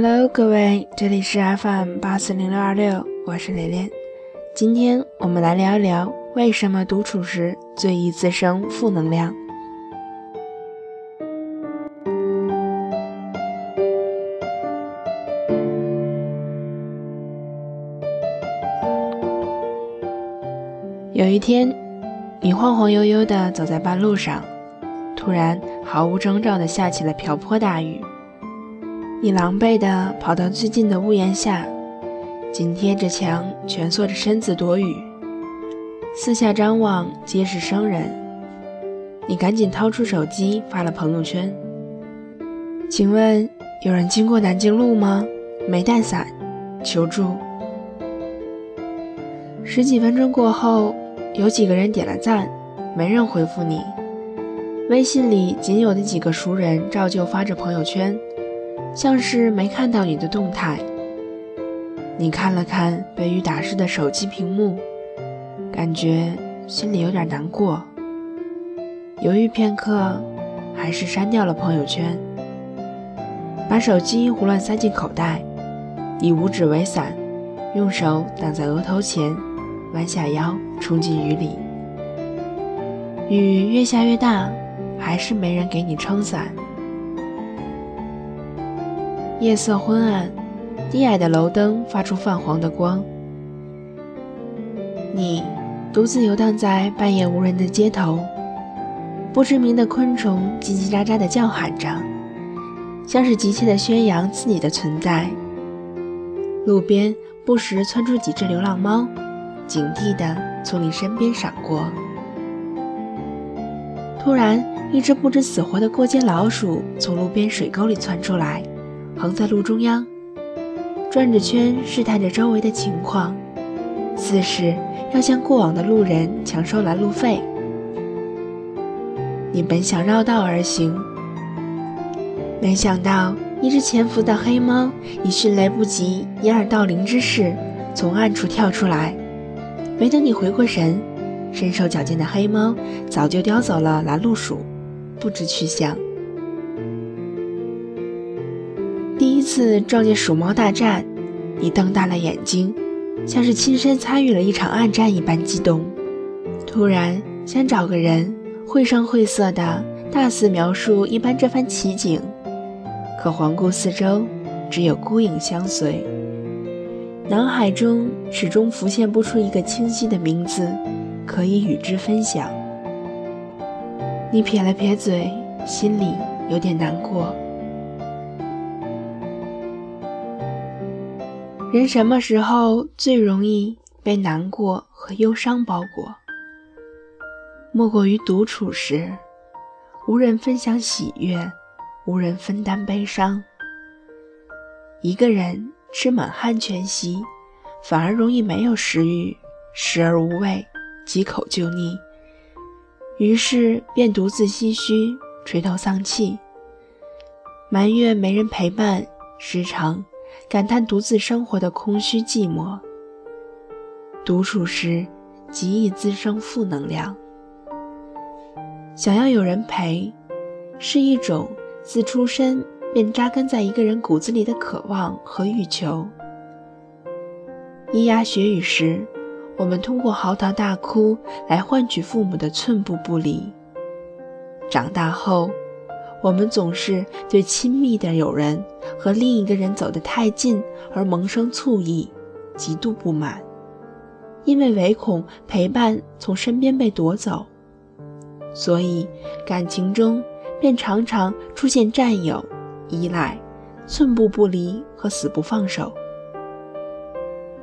Hello，各位，这里是 FM 八四零六二六，我是连连。今天我们来聊一聊，为什么独处时最易滋生负能量。有一天，你晃晃悠悠地走在半路上，突然毫无征兆地下起了瓢泼大雨。你狼狈地跑到最近的屋檐下，紧贴着墙蜷缩着身子躲雨。四下张望，皆是生人。你赶紧掏出手机发了朋友圈：“请问有人经过南京路吗？没带伞，求助。”十几分钟过后，有几个人点了赞，没人回复你。微信里仅有的几个熟人照旧发着朋友圈。像是没看到你的动态，你看了看被雨打湿的手机屏幕，感觉心里有点难过。犹豫片刻，还是删掉了朋友圈，把手机胡乱塞进口袋，以五指为伞，用手挡在额头前，弯下腰冲进雨里。雨越下越大，还是没人给你撑伞。夜色昏暗，低矮的楼灯发出泛黄的光。你独自游荡在半夜无人的街头，不知名的昆虫叽叽喳喳地叫喊着，像是急切地宣扬自己的存在。路边不时窜出几只流浪猫，警惕地从你身边闪过。突然，一只不知死活的过街老鼠从路边水沟里窜出来。横在路中央，转着圈试探着周围的情况，似是要向过往的路人强收拦路费。你本想绕道而行，没想到一只潜伏的黑猫以迅雷不及掩耳盗铃之势从暗处跳出来。没等你回过神，身手矫健的黑猫早就叼走了拦路鼠，不知去向。次撞见鼠猫大战，你瞪大了眼睛，像是亲身参与了一场暗战一般激动。突然想找个人绘声绘色的大肆描述一般这番奇景，可环顾四周，只有孤影相随。脑海中始终浮现不出一个清晰的名字，可以与之分享。你撇了撇嘴，心里有点难过。人什么时候最容易被难过和忧伤包裹？莫过于独处时，无人分享喜悦，无人分担悲伤。一个人吃满汉全席，反而容易没有食欲，食而无味，几口就腻。于是便独自唏嘘，垂头丧气，埋怨没人陪伴，时常。感叹独自生活的空虚寂寞，独处时极易滋生负能量。想要有人陪，是一种自出生便扎根在一个人骨子里的渴望和欲求。咿呀学语时，我们通过嚎啕大哭来换取父母的寸步不离；长大后，我们总是对亲密的友人和另一个人走得太近而萌生醋意，极度不满，因为唯恐陪伴从身边被夺走，所以感情中便常常出现占有、依赖、寸步不离和死不放手。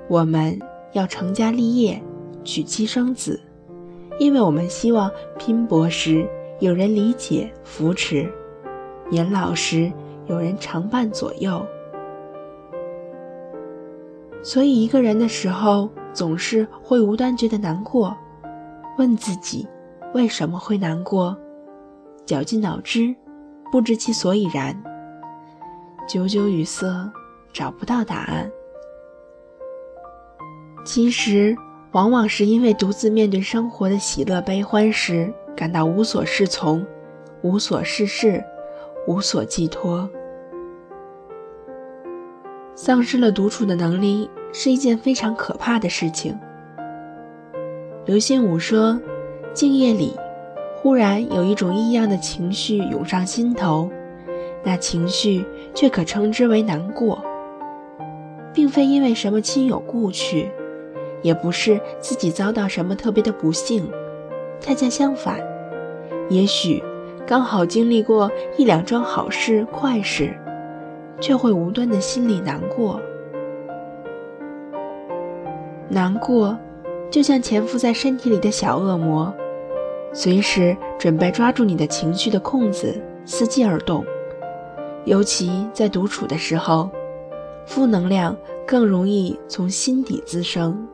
我们要成家立业，娶妻生子，因为我们希望拼搏时有人理解扶持。年老时有人常伴左右，所以一个人的时候总是会无端觉得难过。问自己为什么会难过，绞尽脑汁，不知其所以然。久久语塞，找不到答案。其实，往往是因为独自面对生活的喜乐悲欢时，感到无所适从，无所事事。无所寄托。丧失了独处的能力是一件非常可怕的事情。刘心武说：“静夜里，忽然有一种异样的情绪涌上心头，那情绪却可称之为难过，并非因为什么亲友故去，也不是自己遭到什么特别的不幸，恰恰相反，也许刚好经历过一两桩好事快事，却会无端的心里难过，难过。”就像潜伏在身体里的小恶魔，随时准备抓住你的情绪的空子，伺机而动。尤其在独处的时候，负能量更容易从心底滋生，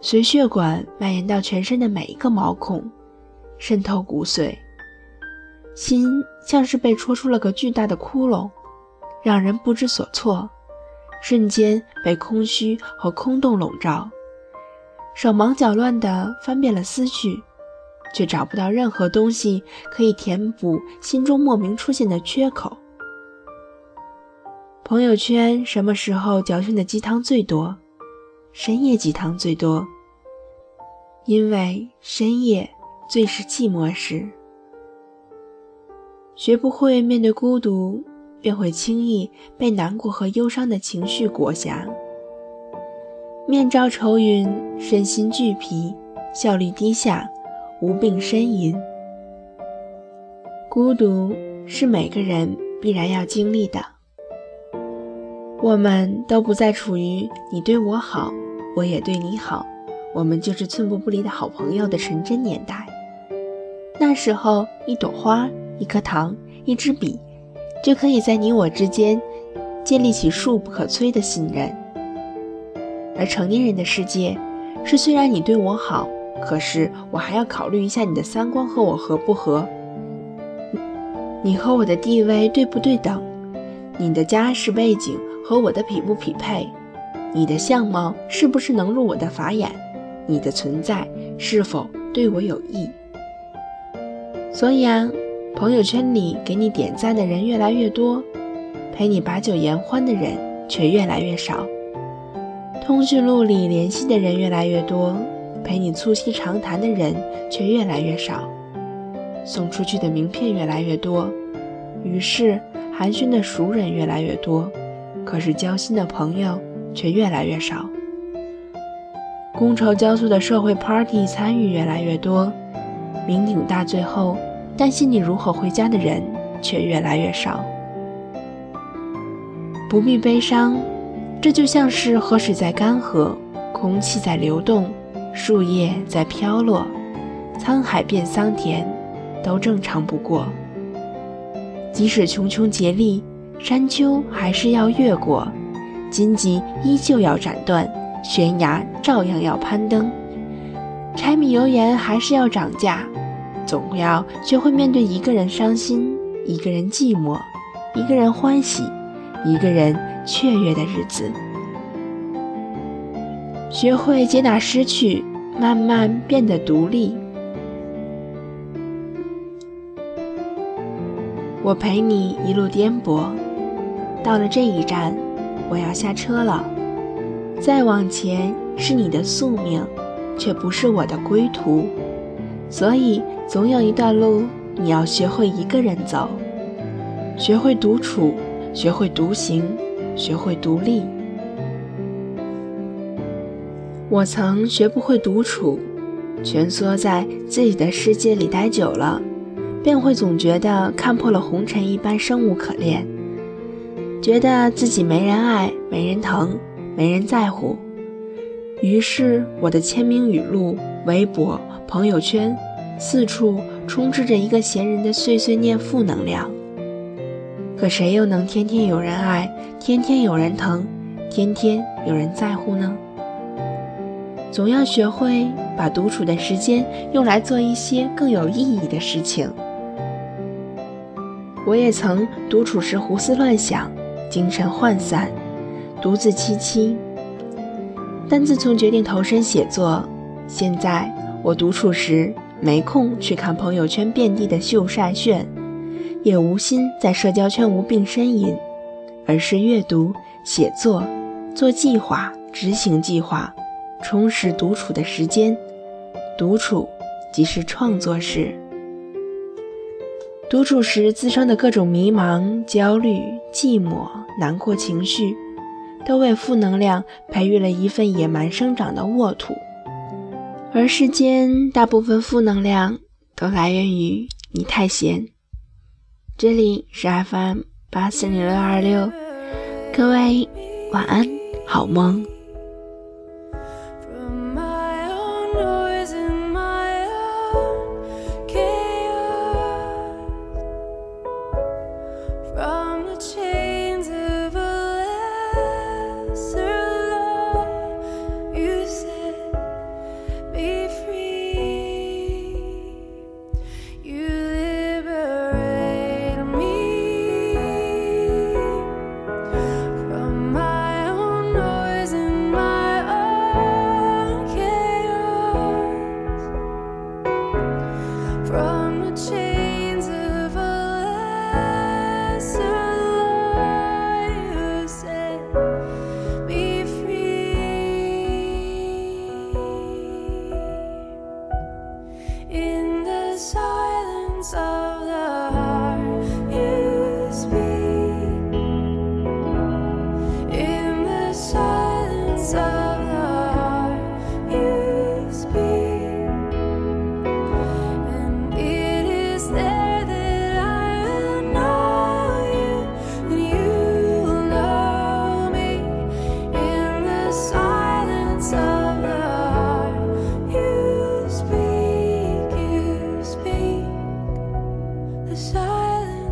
随血管蔓延到全身的每一个毛孔，渗透骨髓。心像是被戳出了个巨大的窟窿，让人不知所措，瞬间被空虚和空洞笼罩。手忙脚乱地翻遍了思绪，却找不到任何东西可以填补心中莫名出现的缺口。朋友圈什么时候嚼训的鸡汤最多？深夜鸡汤最多，因为深夜最是寂寞时。学不会面对孤独，便会轻易被难过和忧伤的情绪裹挟。面罩愁云，身心俱疲，效率低下，无病呻吟。孤独是每个人必然要经历的。我们都不再处于你对我好，我也对你好，我们就是寸步不离的好朋友的纯真年代。那时候，一朵花、一颗糖、一支笔，就可以在你我之间建立起数不可摧的信任。而成年人的世界，是虽然你对我好，可是我还要考虑一下你的三观和我合不合，你和我的地位对不对等，你的家世背景和我的匹不匹配，你的相貌是不是能入我的法眼，你的存在是否对我有益。所以啊，朋友圈里给你点赞的人越来越多，陪你把酒言欢的人却越来越少。通讯录里联系的人越来越多，陪你促膝长谈的人却越来越少。送出去的名片越来越多，于是寒暄的熟人越来越多，可是交心的朋友却越来越少。觥筹交错的社会 party 参与越来越多，酩酊大醉后担心你如何回家的人却越来越少。不必悲伤。这就像是河水在干涸，空气在流动，树叶在飘落，沧海变桑田，都正常不过。即使穷穷竭力，山丘还是要越过，荆棘依旧要斩断，悬崖照样要攀登，柴米油盐还是要涨价，总要学会面对一个人伤心，一个人寂寞，一个人欢喜，一个人。雀跃的日子，学会接纳失去，慢慢变得独立。我陪你一路颠簸，到了这一站，我要下车了。再往前是你的宿命，却不是我的归途。所以，总有一段路，你要学会一个人走，学会独处，学会独行。学会独立。我曾学不会独处，蜷缩在自己的世界里待久了，便会总觉得看破了红尘一般生无可恋，觉得自己没人爱、没人疼、没人在乎。于是，我的签名语录、微博、朋友圈，四处充斥着一个闲人的碎碎念负能量。可谁又能天天有人爱，天天有人疼，天天有人在乎呢？总要学会把独处的时间用来做一些更有意义的事情。我也曾独处时胡思乱想，精神涣散，独自凄凄。但自从决定投身写作，现在我独处时没空去看朋友圈遍地的秀晒炫。也无心在社交圈无病呻吟，而是阅读、写作、做计划、执行计划，充实独处的时间。独处即是创作时。独处时滋生的各种迷茫、焦虑、寂寞、难过情绪，都为负能量培育了一份野蛮生长的沃土。而世间大部分负能量都来源于你太闲。这里是 FM 八四零六二六，各位晚安，好梦。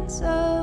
so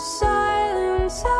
silence.